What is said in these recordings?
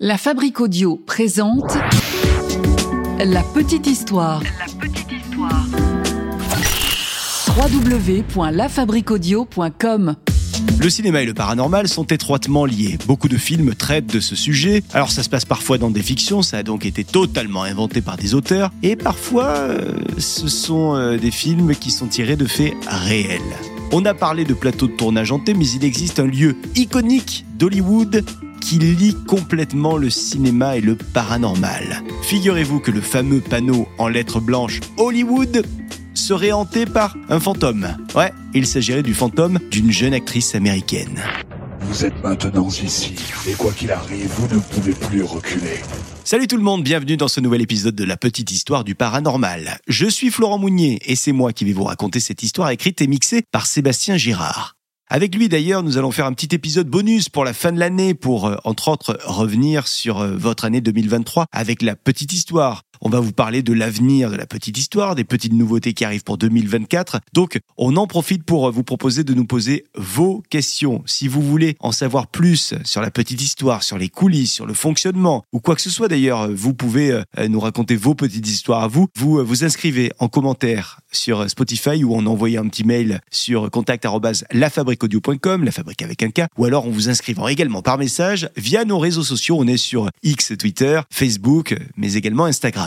La Fabrique Audio présente La Petite Histoire. La petite histoire. www.lafabriqueaudio.com Le cinéma et le paranormal sont étroitement liés. Beaucoup de films traitent de ce sujet. Alors ça se passe parfois dans des fictions, ça a donc été totalement inventé par des auteurs. Et parfois, euh, ce sont euh, des films qui sont tirés de faits réels. On a parlé de plateau de tournage hanté, mais il existe un lieu iconique d'Hollywood qui lie complètement le cinéma et le paranormal. Figurez-vous que le fameux panneau en lettres blanches Hollywood serait hanté par un fantôme. Ouais, il s'agirait du fantôme d'une jeune actrice américaine. Vous êtes maintenant ici, et quoi qu'il arrive, vous ne pouvez plus reculer. Salut tout le monde, bienvenue dans ce nouvel épisode de la petite histoire du paranormal. Je suis Florent Mounier et c'est moi qui vais vous raconter cette histoire écrite et mixée par Sébastien Girard. Avec lui d'ailleurs, nous allons faire un petit épisode bonus pour la fin de l'année pour, euh, entre autres, revenir sur euh, votre année 2023 avec la petite histoire. On va vous parler de l'avenir de la petite histoire, des petites nouveautés qui arrivent pour 2024. Donc, on en profite pour euh, vous proposer de nous poser vos questions. Si vous voulez en savoir plus sur la petite histoire, sur les coulisses, sur le fonctionnement, ou quoi que ce soit d'ailleurs, vous pouvez euh, nous raconter vos petites histoires à vous. Vous euh, vous inscrivez en commentaire sur Spotify ou en envoyant un petit mail sur contact@lafabriqueaudio.com, la fabrique avec un K, ou alors en vous inscrivant également par message via nos réseaux sociaux. On est sur X, Twitter, Facebook, mais également Instagram.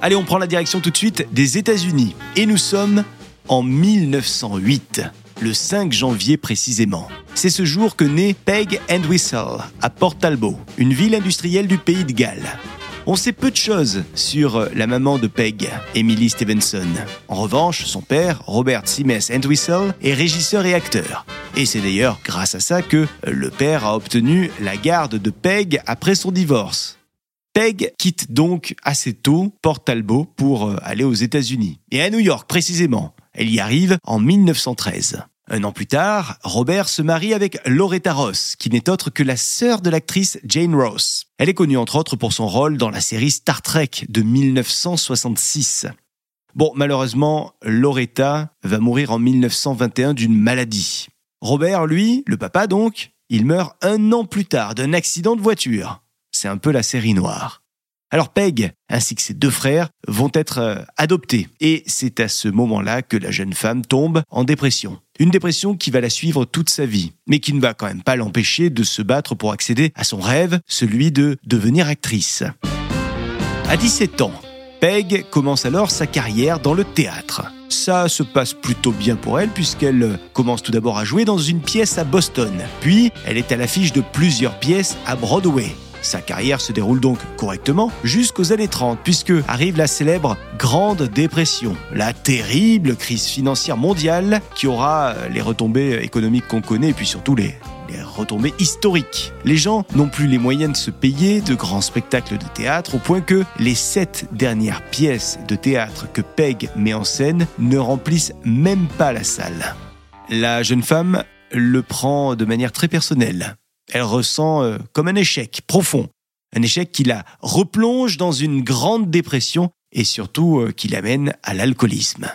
Allez, on prend la direction tout de suite des États-Unis. Et nous sommes en 1908, le 5 janvier précisément. C'est ce jour que naît Peg and Whistle à Port Talbot, une ville industrielle du pays de Galles. On sait peu de choses sur la maman de Peg, Emily Stevenson. En revanche, son père, Robert Simes Entwistle, est régisseur et acteur. Et c'est d'ailleurs grâce à ça que le père a obtenu la garde de Peg après son divorce. Peg quitte donc assez tôt Port Talbot pour euh, aller aux États-Unis. Et à New York précisément. Elle y arrive en 1913. Un an plus tard, Robert se marie avec Loretta Ross, qui n'est autre que la sœur de l'actrice Jane Ross. Elle est connue entre autres pour son rôle dans la série Star Trek de 1966. Bon, malheureusement, Loretta va mourir en 1921 d'une maladie. Robert, lui, le papa donc, il meurt un an plus tard d'un accident de voiture. C'est un peu la série noire. Alors Peg, ainsi que ses deux frères, vont être euh, adoptés. Et c'est à ce moment-là que la jeune femme tombe en dépression. Une dépression qui va la suivre toute sa vie, mais qui ne va quand même pas l'empêcher de se battre pour accéder à son rêve, celui de devenir actrice. À 17 ans, Peg commence alors sa carrière dans le théâtre. Ça se passe plutôt bien pour elle puisqu'elle commence tout d'abord à jouer dans une pièce à Boston. Puis, elle est à l'affiche de plusieurs pièces à Broadway. Sa carrière se déroule donc correctement jusqu'aux années 30, puisque arrive la célèbre Grande Dépression, la terrible crise financière mondiale qui aura les retombées économiques qu'on connaît et puis surtout les, les retombées historiques. Les gens n'ont plus les moyens de se payer de grands spectacles de théâtre au point que les sept dernières pièces de théâtre que Peg met en scène ne remplissent même pas la salle. La jeune femme le prend de manière très personnelle elle ressent euh, comme un échec profond, un échec qui la replonge dans une grande dépression et surtout euh, qui l'amène à l'alcoolisme.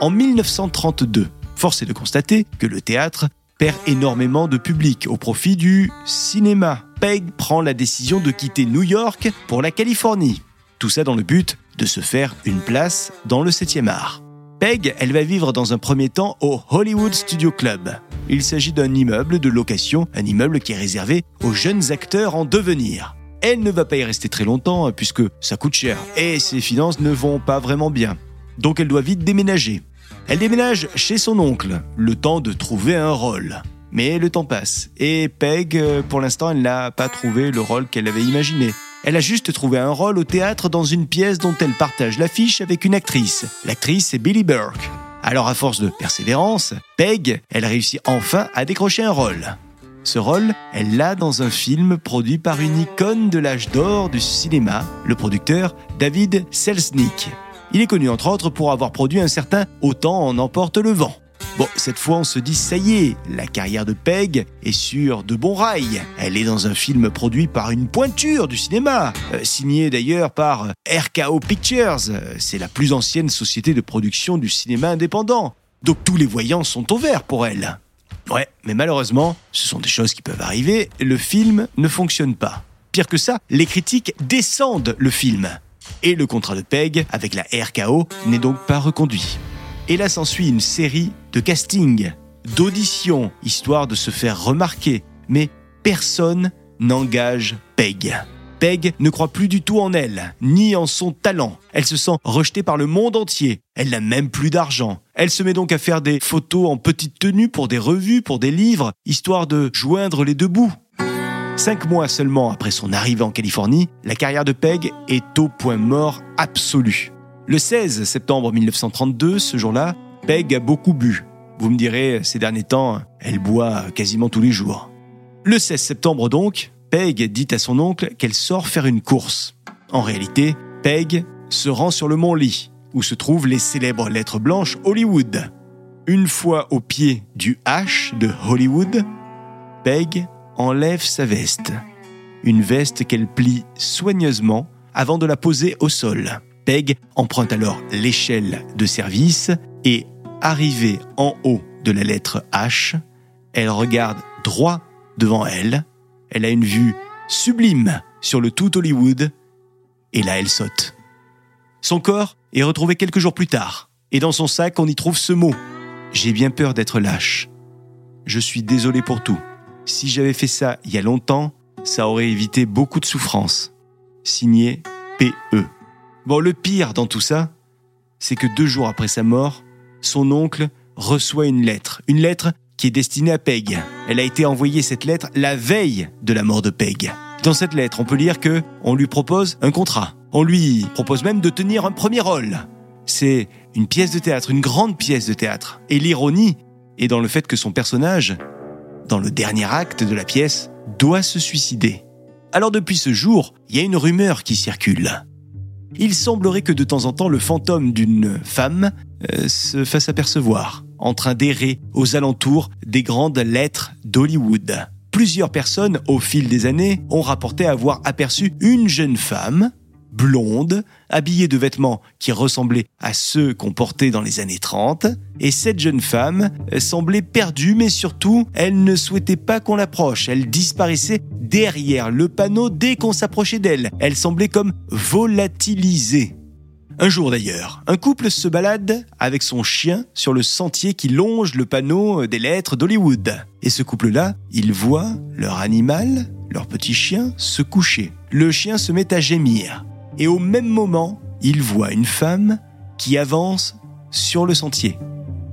En 1932, force est de constater que le théâtre perd énormément de public au profit du cinéma. Peg prend la décision de quitter New York pour la Californie. Tout ça dans le but de se faire une place dans le 7e art. Peg, elle va vivre dans un premier temps au Hollywood Studio Club. Il s'agit d'un immeuble de location, un immeuble qui est réservé aux jeunes acteurs en devenir. Elle ne va pas y rester très longtemps hein, puisque ça coûte cher et ses finances ne vont pas vraiment bien. Donc elle doit vite déménager. Elle déménage chez son oncle, le temps de trouver un rôle. Mais le temps passe et Peg, euh, pour l'instant, elle n'a pas trouvé le rôle qu'elle avait imaginé. Elle a juste trouvé un rôle au théâtre dans une pièce dont elle partage l'affiche avec une actrice. L'actrice c'est Billy Burke. Alors à force de persévérance, Peg, elle réussit enfin à décrocher un rôle. Ce rôle, elle l'a dans un film produit par une icône de l'âge d'or du cinéma, le producteur David Selznick. Il est connu entre autres pour avoir produit un certain Autant en emporte le vent. Bon, cette fois on se dit ça y est, la carrière de Peg est sur de bons rails. Elle est dans un film produit par une pointure du cinéma, euh, signé d'ailleurs par RKO Pictures. Euh, C'est la plus ancienne société de production du cinéma indépendant. Donc tous les voyants sont au vert pour elle. Ouais, mais malheureusement, ce sont des choses qui peuvent arriver, le film ne fonctionne pas. Pire que ça, les critiques descendent le film. Et le contrat de Peg avec la RKO n'est donc pas reconduit. Et là s'ensuit une série de castings, d'auditions, histoire de se faire remarquer. Mais personne n'engage Peg. Peg ne croit plus du tout en elle, ni en son talent. Elle se sent rejetée par le monde entier. Elle n'a même plus d'argent. Elle se met donc à faire des photos en petite tenue pour des revues, pour des livres, histoire de joindre les deux bouts. Cinq mois seulement après son arrivée en Californie, la carrière de Peg est au point mort absolu. Le 16 septembre 1932, ce jour-là, Peg a beaucoup bu. Vous me direz, ces derniers temps, elle boit quasiment tous les jours. Le 16 septembre donc, Peg dit à son oncle qu'elle sort faire une course. En réalité, Peg se rend sur le mont Lee, où se trouvent les célèbres lettres blanches Hollywood. Une fois au pied du H de Hollywood, Peg enlève sa veste. Une veste qu'elle plie soigneusement avant de la poser au sol. Peg emprunte alors l'échelle de service et, arrivée en haut de la lettre H, elle regarde droit devant elle elle a une vue sublime sur le tout Hollywood, et là elle saute. Son corps est retrouvé quelques jours plus tard, et dans son sac on y trouve ce mot. J'ai bien peur d'être lâche. Je suis désolé pour tout. Si j'avais fait ça il y a longtemps, ça aurait évité beaucoup de souffrance. Signé P.E. Bon, le pire dans tout ça, c'est que deux jours après sa mort, son oncle reçoit une lettre. Une lettre qui est destinée à Peg. Elle a été envoyée cette lettre la veille de la mort de Peg. Dans cette lettre, on peut lire que on lui propose un contrat. On lui propose même de tenir un premier rôle. C'est une pièce de théâtre, une grande pièce de théâtre. Et l'ironie est dans le fait que son personnage, dans le dernier acte de la pièce, doit se suicider. Alors depuis ce jour, il y a une rumeur qui circule. Il semblerait que de temps en temps le fantôme d'une femme euh, se fasse apercevoir en train d'errer aux alentours des grandes lettres d'Hollywood. Plusieurs personnes, au fil des années, ont rapporté avoir aperçu une jeune femme, blonde, habillée de vêtements qui ressemblaient à ceux qu'on portait dans les années 30, et cette jeune femme semblait perdue, mais surtout, elle ne souhaitait pas qu'on l'approche, elle disparaissait derrière le panneau dès qu'on s'approchait d'elle, elle semblait comme volatilisée. Un jour d'ailleurs, un couple se balade avec son chien sur le sentier qui longe le panneau des lettres d'Hollywood. Et ce couple-là, ils voient leur animal, leur petit chien, se coucher. Le chien se met à gémir. Et au même moment, ils voient une femme qui avance sur le sentier.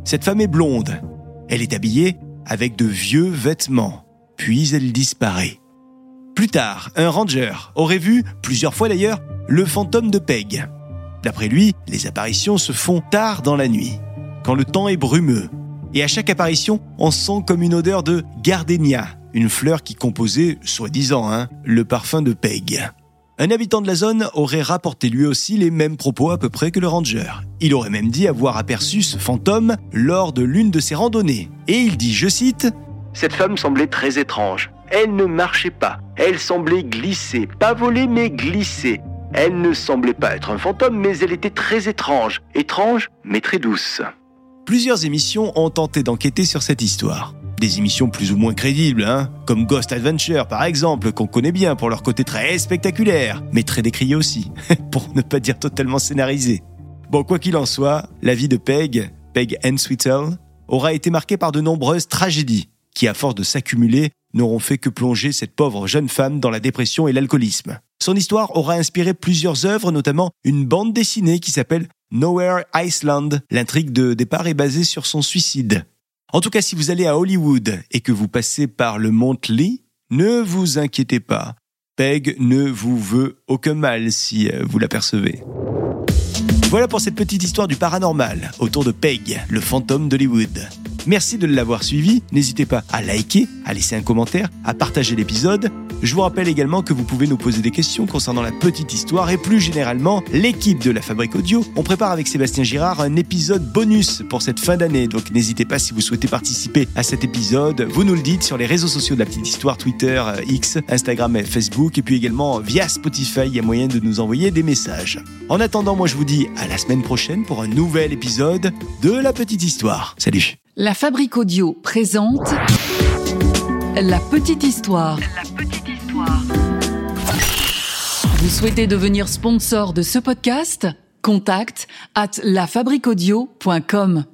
Cette femme est blonde. Elle est habillée avec de vieux vêtements. Puis elle disparaît. Plus tard, un ranger aurait vu, plusieurs fois d'ailleurs, le fantôme de Peg. D'après lui, les apparitions se font tard dans la nuit, quand le temps est brumeux. Et à chaque apparition, on sent comme une odeur de gardénia, une fleur qui composait, soi-disant, hein, le parfum de Peg. Un habitant de la zone aurait rapporté lui aussi les mêmes propos à peu près que le ranger. Il aurait même dit avoir aperçu ce fantôme lors de l'une de ses randonnées. Et il dit, je cite, Cette femme semblait très étrange. Elle ne marchait pas. Elle semblait glisser. Pas voler, mais glisser. Elle ne semblait pas être un fantôme, mais elle était très étrange. Étrange, mais très douce. Plusieurs émissions ont tenté d'enquêter sur cette histoire. Des émissions plus ou moins crédibles, hein, comme Ghost Adventure par exemple, qu'on connaît bien pour leur côté très spectaculaire, mais très décrié aussi, pour ne pas dire totalement scénarisé. Bon, quoi qu'il en soit, la vie de Peg, Peg Sweetel, aura été marquée par de nombreuses tragédies, qui à force de s'accumuler, n'auront fait que plonger cette pauvre jeune femme dans la dépression et l'alcoolisme. Son histoire aura inspiré plusieurs œuvres, notamment une bande dessinée qui s'appelle Nowhere Iceland. L'intrigue de départ est basée sur son suicide. En tout cas, si vous allez à Hollywood et que vous passez par le Mont Lee, ne vous inquiétez pas. Peg ne vous veut aucun mal si euh, vous l'apercevez. Voilà pour cette petite histoire du paranormal autour de Peg, le fantôme d'Hollywood. Merci de l'avoir suivi. N'hésitez pas à liker, à laisser un commentaire, à partager l'épisode. Je vous rappelle également que vous pouvez nous poser des questions concernant la petite histoire et plus généralement l'équipe de la Fabrique Audio. On prépare avec Sébastien Girard un épisode bonus pour cette fin d'année. Donc n'hésitez pas si vous souhaitez participer à cet épisode. Vous nous le dites sur les réseaux sociaux de la petite histoire, Twitter, euh, X, Instagram et Facebook. Et puis également via Spotify, il y a moyen de nous envoyer des messages. En attendant, moi je vous dis à la semaine prochaine pour un nouvel épisode de la petite histoire. Salut La Fabrique Audio présente La Petite Histoire. Vous souhaitez devenir sponsor de ce podcast? Contact à lafabriquaudio.com.